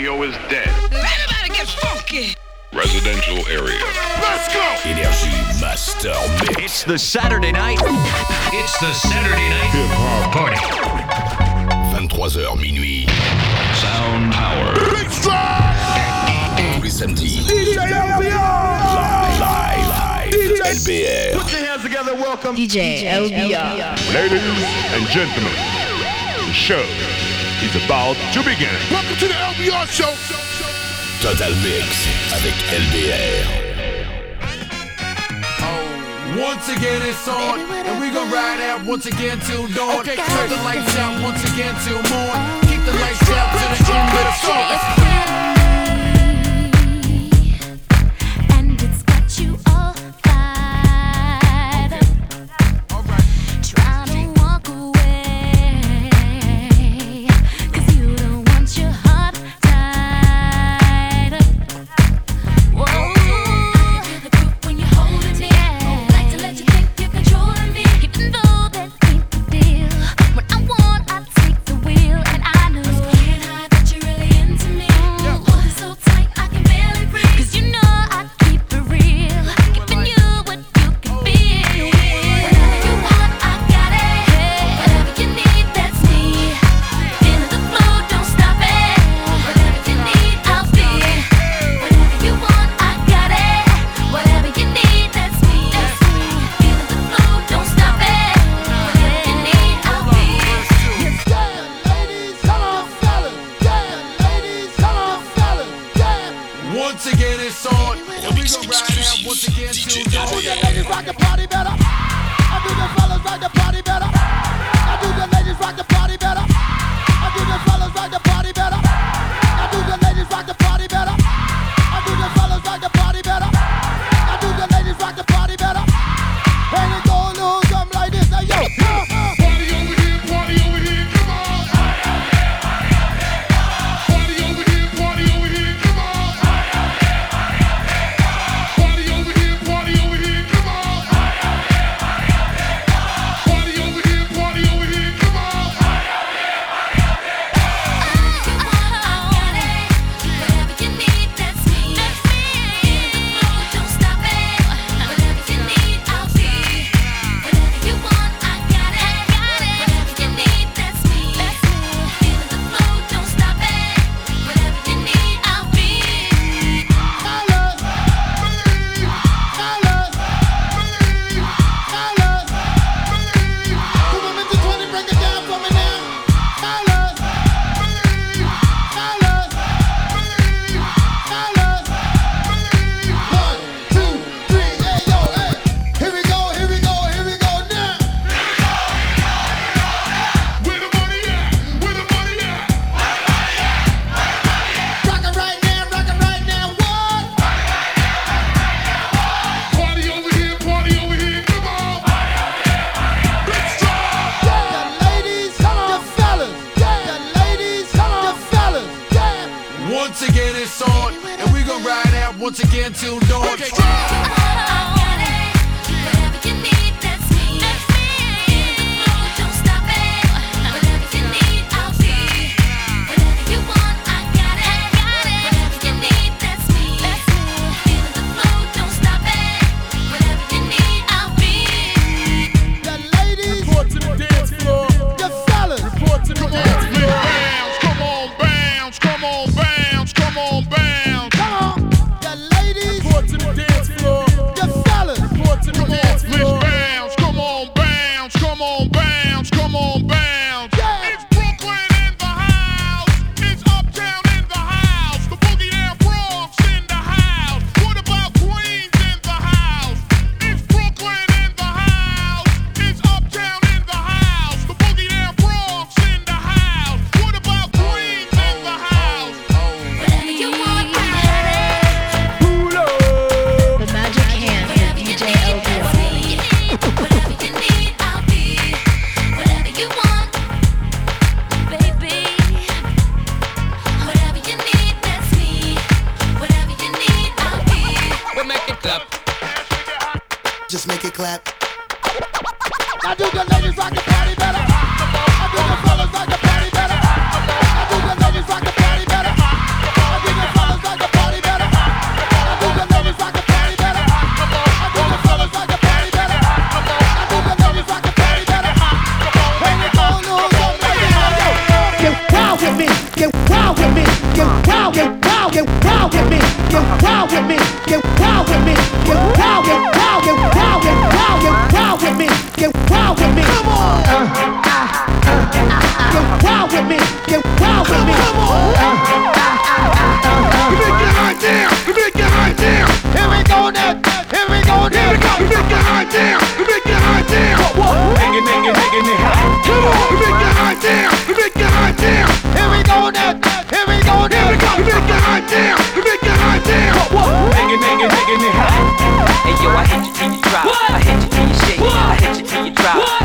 radio is dead. Everybody get funky. Residential area. Let's go. Energy Master Mix. It's the Saturday night. It's the Saturday night hip hop party. 23h minuit. Sound Power. Extra. Tous les samedis. DJ Live. Live. DJ LBR. Put your hands together. Welcome. DJ LBR. Ladies and gentlemen, the show is about to begin. Welcome to the LBR Show. Total Mix avec LBR. Oh, once again it's on, and we gon' ride out once again till dawn. Okay, turn the lights out once again till morn. Keep the lights out till the end of the song. I do the ladies rock a party better. I do the fellas party better. I do the ladies party better. I do the fellas party better. I do the ladies party better. I do the fellas party better. I do the ladies party better. Get wild with me. Get wild with me. Get wild. Get wild. Get wild with me. Get wild with me. Get wild with me. Get wild. Get wild. Get wild with me, get wild with me. Come on. Uh, uh, uh, uh, get wild with me, get wild with me. Come on. Give me get right down, give me get right down. Here we go now, here we go now. Here we go, right down, give me get right down. What, what? Nigga, nigga, nigga, nigga. Come on, give me get right down, give me get right down. Here we go now, here we go now. Here we go, right down, give me get right down. What, what? Nigga, nigga, nigga, nigga. Hey yo, I hit you till you drop, I hit you till you crowd.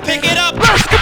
Pick it up,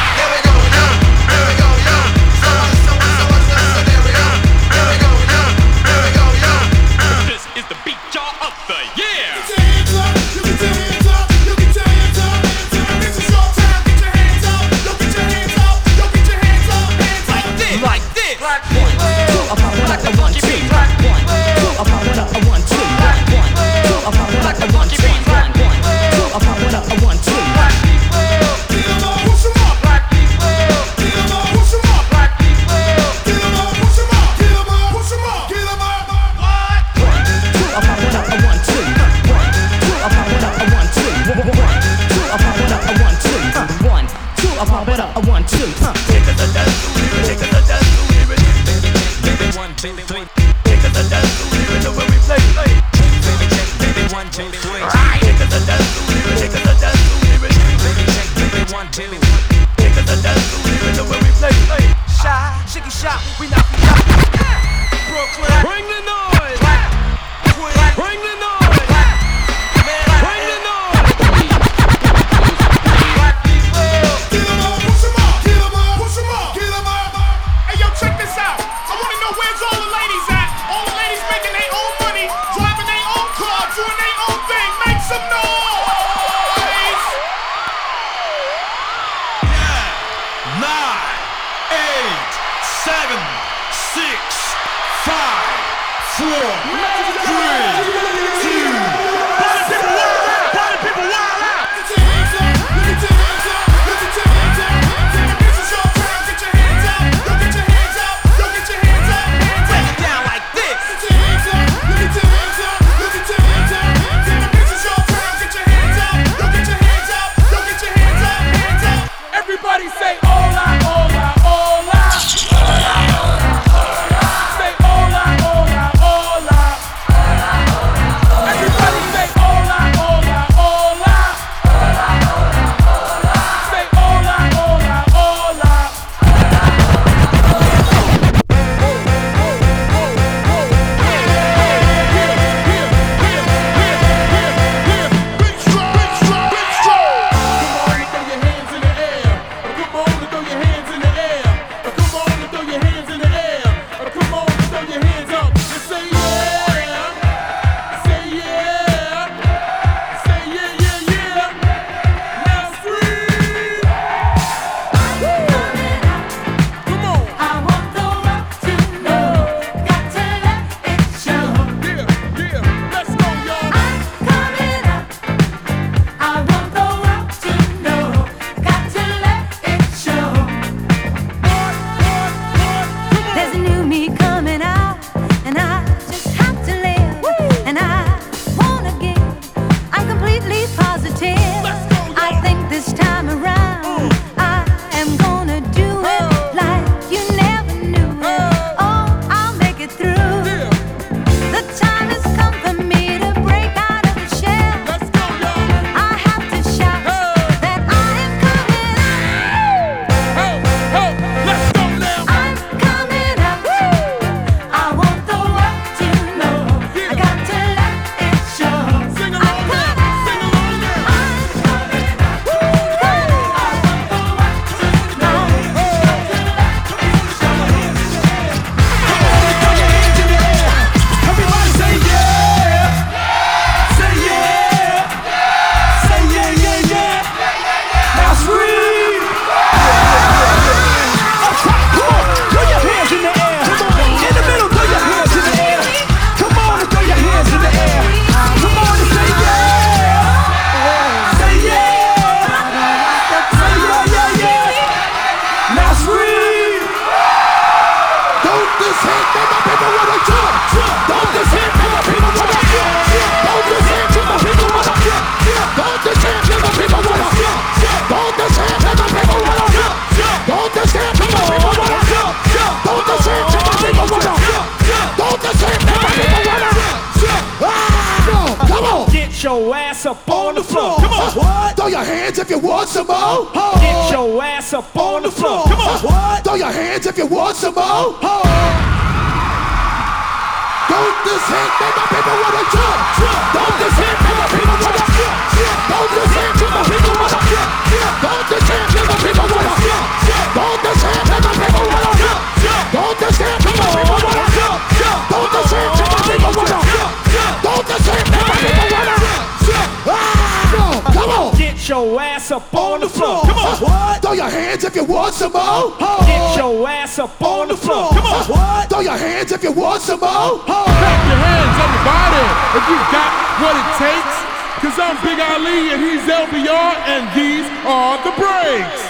want some more. Oh. Get your ass up on, on the floor. floor. Come on. What? Throw your hands if you want some more. Oh. Clap your hands, everybody, if you got what it takes. Cause I'm Big Ali and he's LBR and these are the breaks.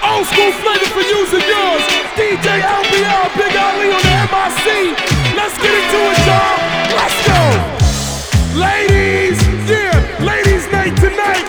Old school flavor for you and yours. DJ LBR, Big Ali on the MIC. Let's get into it, y'all. Let's go. Ladies, yeah, ladies night tonight.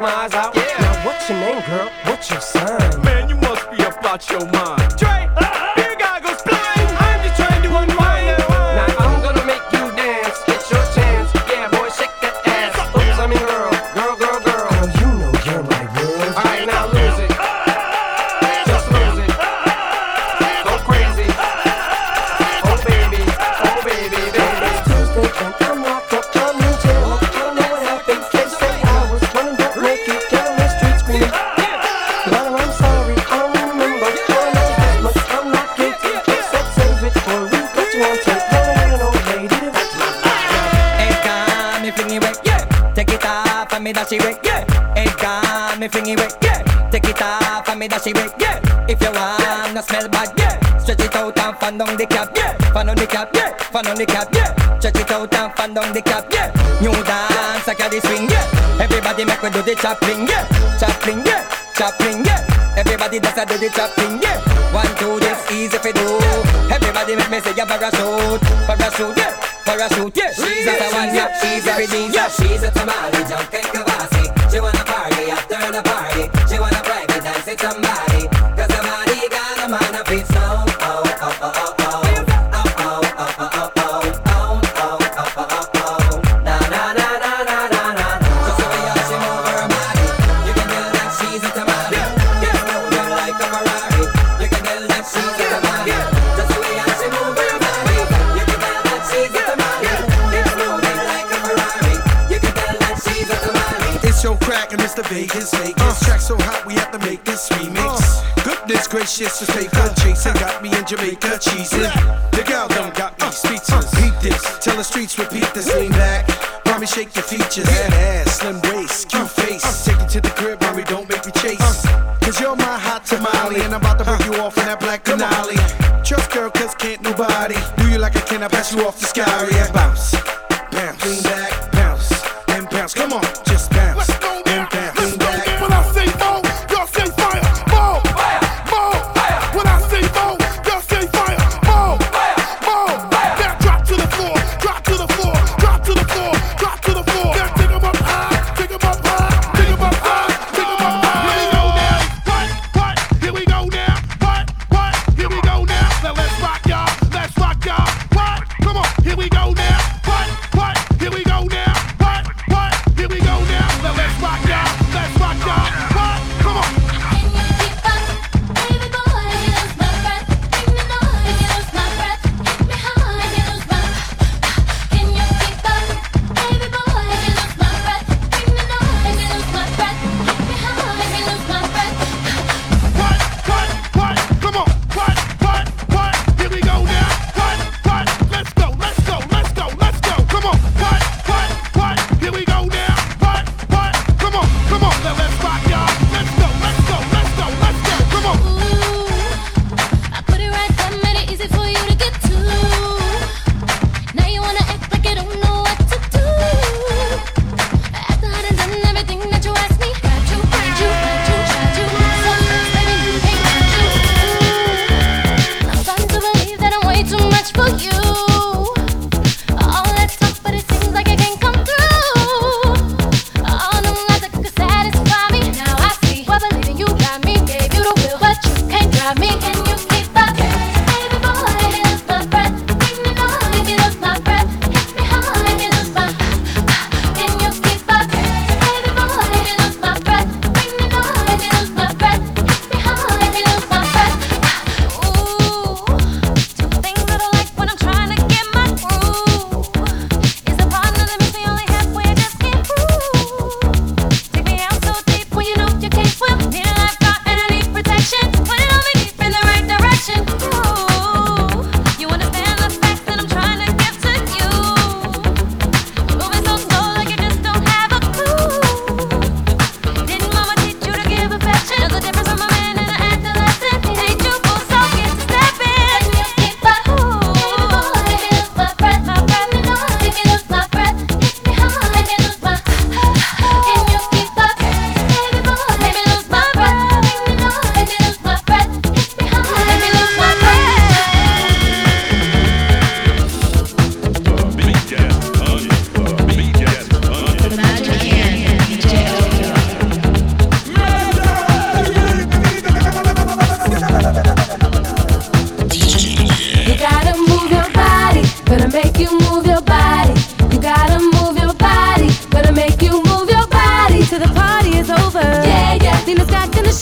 my eyes out. Yeah. Now what's your name, girl? What's your sign? Man, you must be about your mind. Dre. fan on the cap, yeah. Fan on the cap, yeah. Fan on the cap, yeah. Check it out and fan on the cap, yeah. New dance, I got the swing, yeah. Everybody make me do the chopping, yeah. Chopping, yeah. Chopping, yeah. Everybody does a do the chopping, yeah. One, two, this easy for do. Everybody make me say, a parachute, parachute, yeah. Parachute, yeah. She's a one, yeah. She's a redeemer. She's a tamale, jump and kavasa. Mr. Vegas, Vegas. Uh. Track so hot, we have to make this remix. Uh. Goodness gracious, just take a chase. It got me in Jamaica cheesing. The gal done got me uh. speechless. Uh. Repeat this, tell the streets, repeat this. Lean back, mommy, shake your features. That ass, slim waist, cute uh. face. Take it to the crib, mommy, don't make me chase. Cause you're my hot tamale, and I'm about to break you off in that black canali. Trust girl, cause can't nobody do you like I can. I pass you off the sky and bounce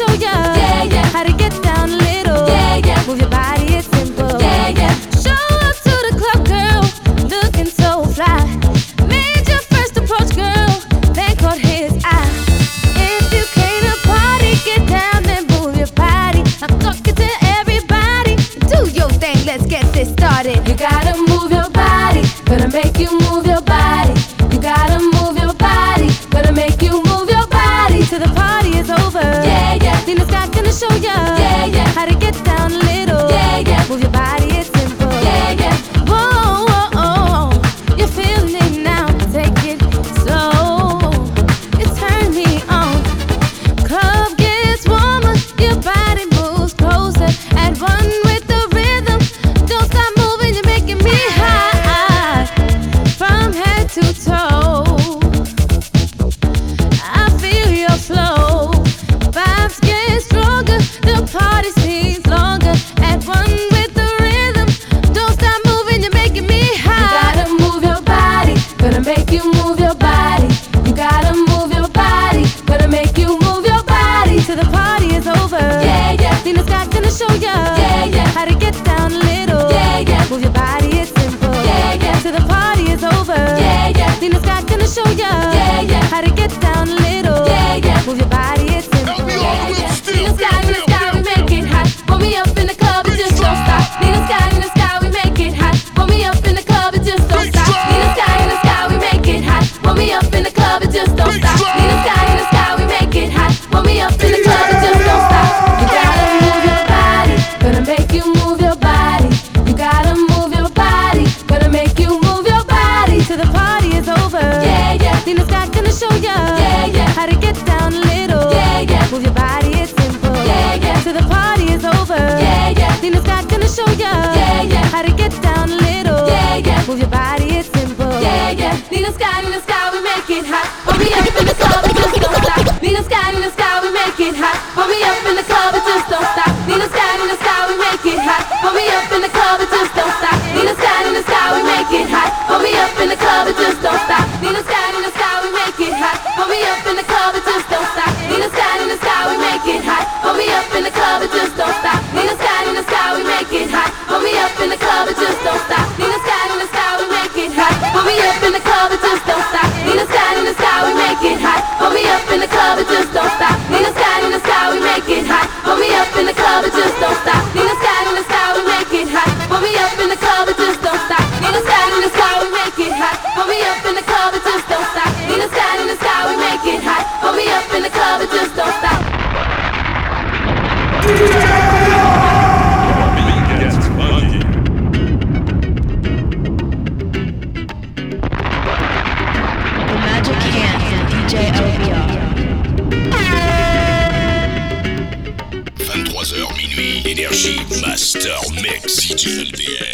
oh yeah over. Yeah, yeah. Then Scott's gonna show ya. Yeah, yeah. How to get down a little. Yeah, yeah. Move your body, it's simple. Yeah, yeah. Nina Sky, Nina Sky, we make it hot. Put me up in the club, it just don't stop. Nina Sky, Nina Sky, we make it hot. Put me up in the club, it just don't stop. Nina Sky, Nina Sky, we make it hot. Put me up in the club, it just don't stop. Nina Sky, Nina Sky, we make it hot. Put me up in the club, it just don't stop. Nina Sky, Nina Sky, we make it hot. Put me up in the club, it just don't stop. Nina Sky, Nina Sky, we make it hot. Hold me up in the club, it just don't stop. 23h minuit, énergie, master mix, DJ LBR.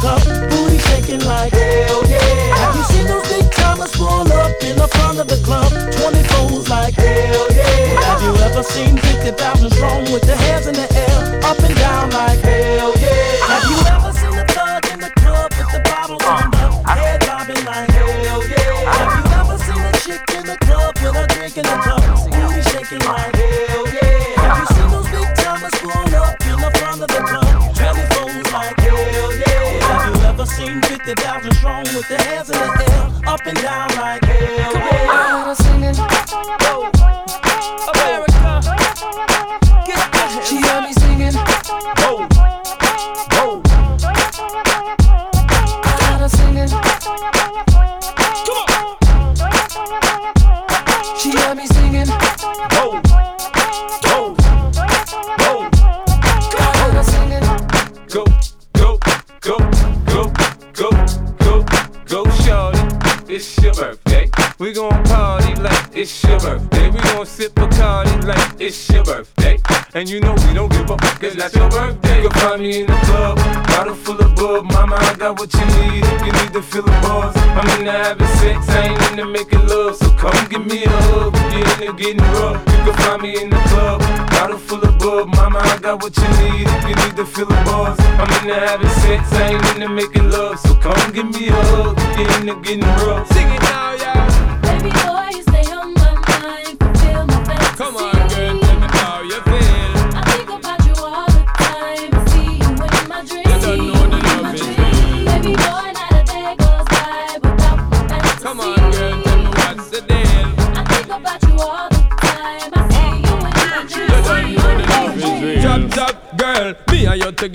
come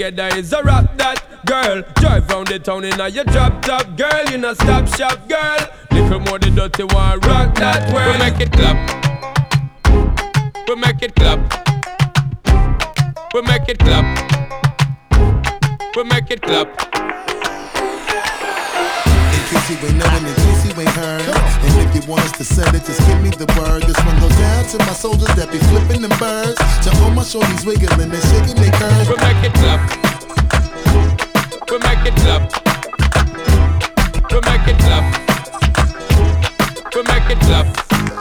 together is a rap that girl. Drive round the town in a your drop top girl, you know stop shop girl. Little more the dirty one, rock that world. We make it clap. We make it clap. We make it clap. We make it clap ones it? Just give me the word. This one goes down to my soldiers that be flipping them birds. To all my shorties wiggling and shaking their curves. We make it up. We make it up. We make it up. We make it up.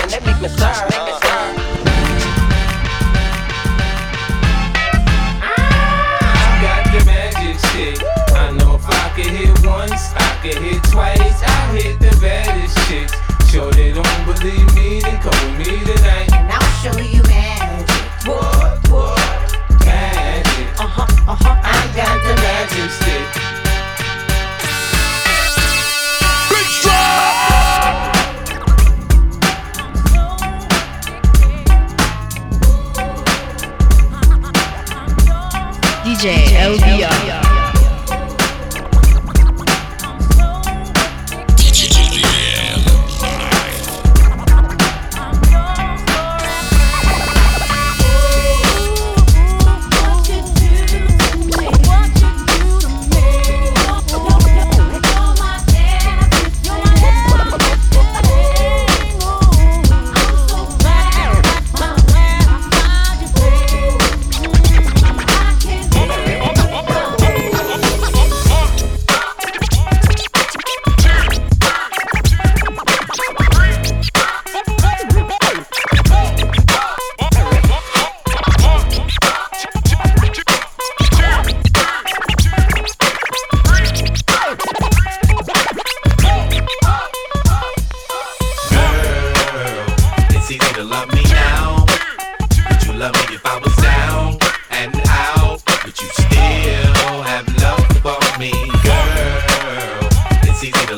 and me. Make me stir. Ah! could hit twice, I hit the baddest chicks. Sure they don't believe me, then call me tonight. And I'll show you magic. Magic. Uh huh, uh huh. I got the magic stick. LDR.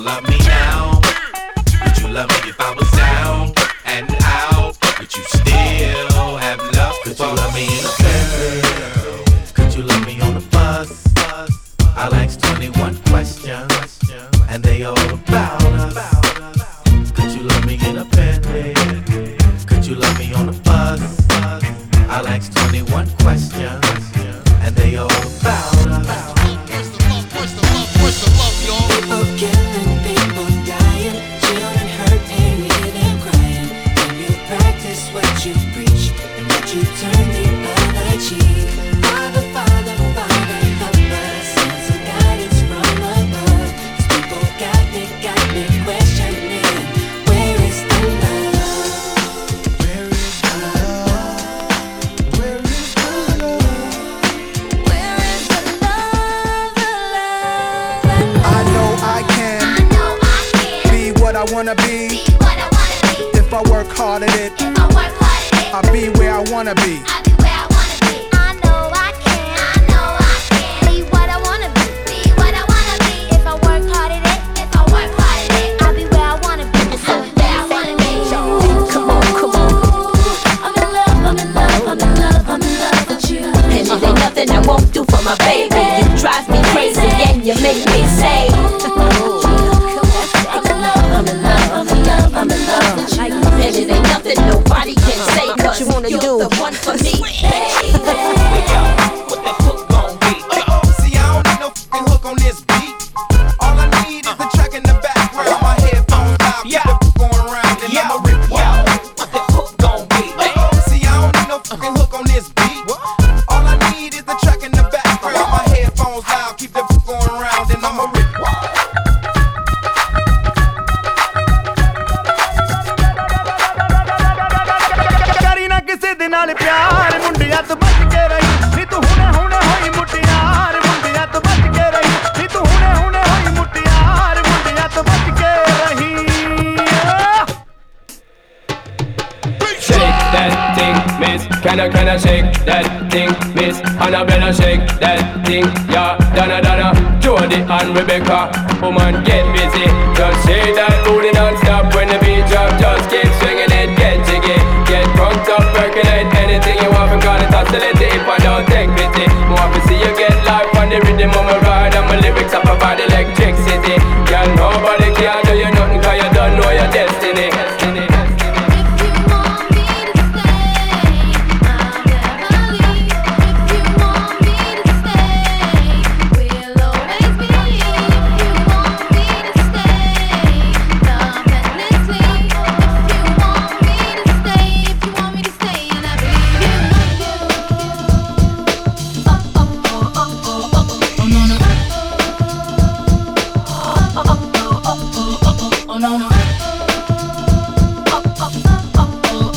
love me now? Would you love me if I was?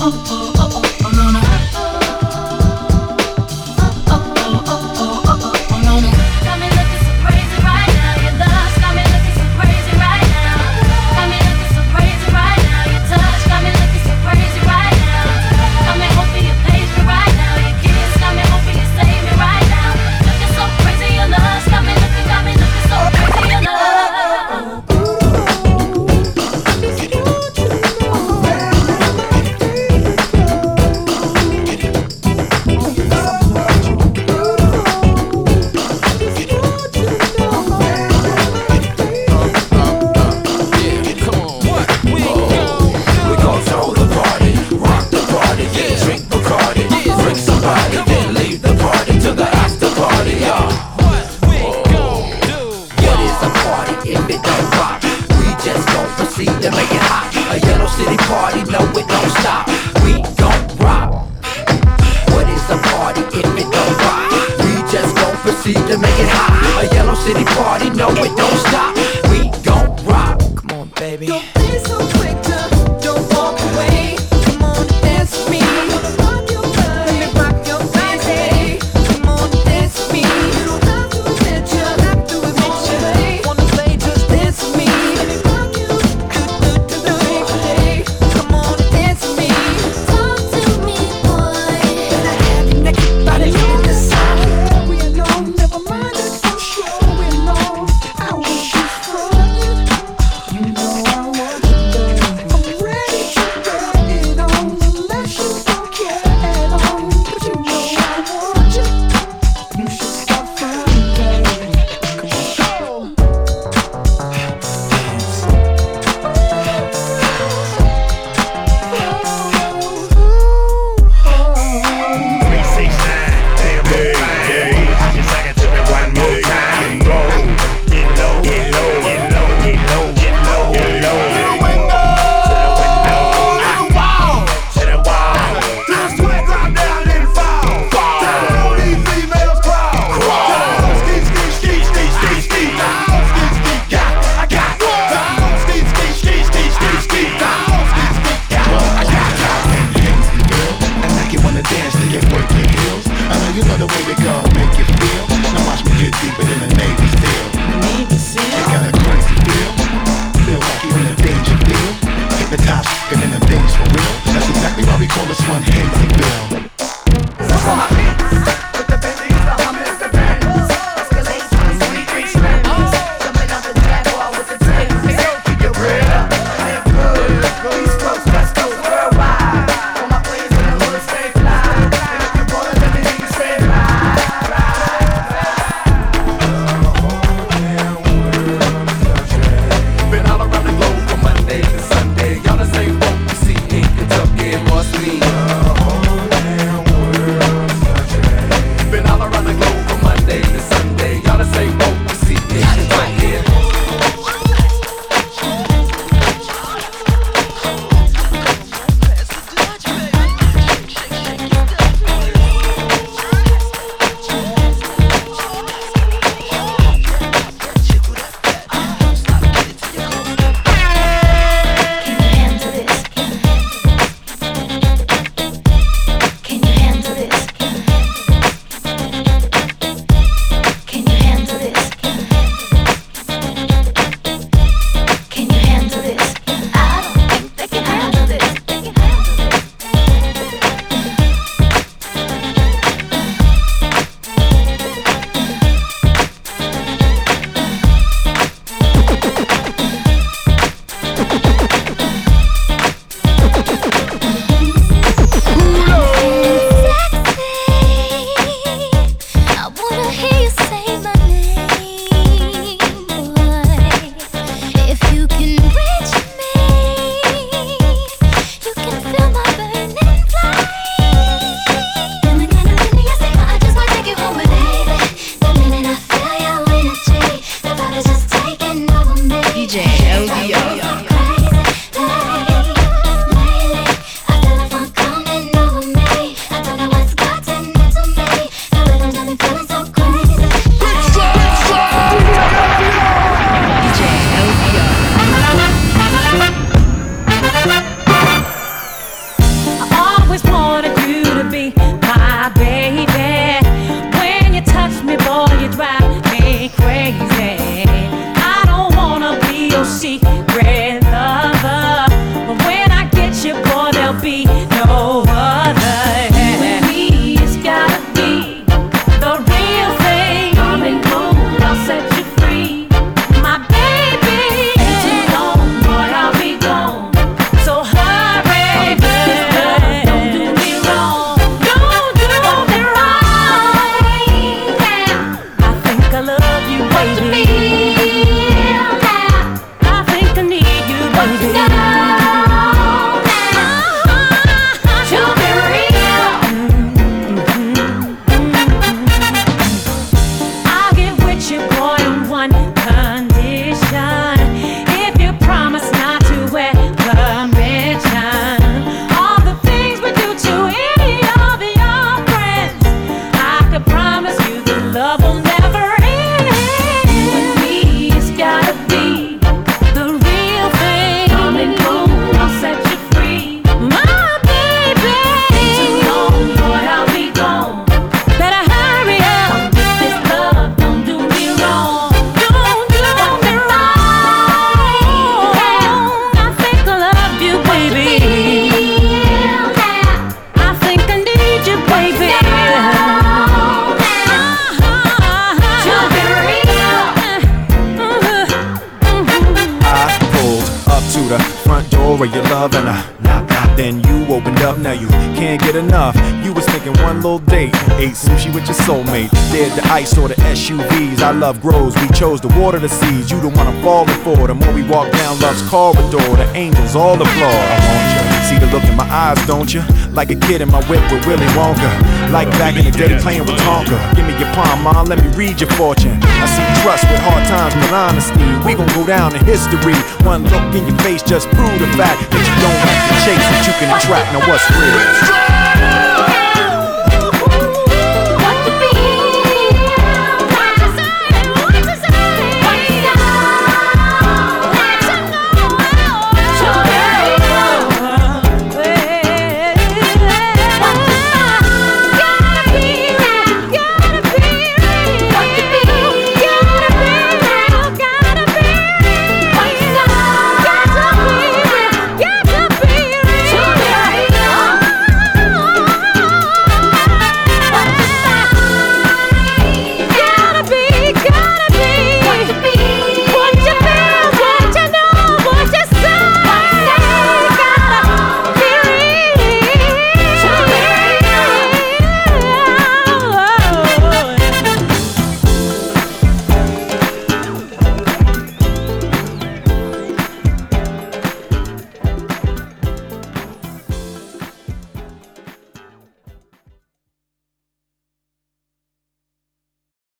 oh, oh. Of your love and I. Then you opened up, now you can't get enough. You was thinking one little date, ate sushi with your soulmate. Did the ice or the SUVs. I love grows, we chose to water the seeds. You the one I'm falling for. The more we walk down love's corridor, the angels all applaud. See the look in my eyes, don't you? Like a kid in my whip with Willy Wonka. Like back in the day playing with Tonka. Give me your palm, mom, let me read your fortune. I see trust with hard times with honesty. We gon' go down in history. One look in your face just prove the fact that you don't have to chase, that you can attract. Now what's real?